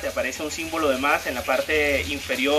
te aparece un símbolo de más en la parte inferior.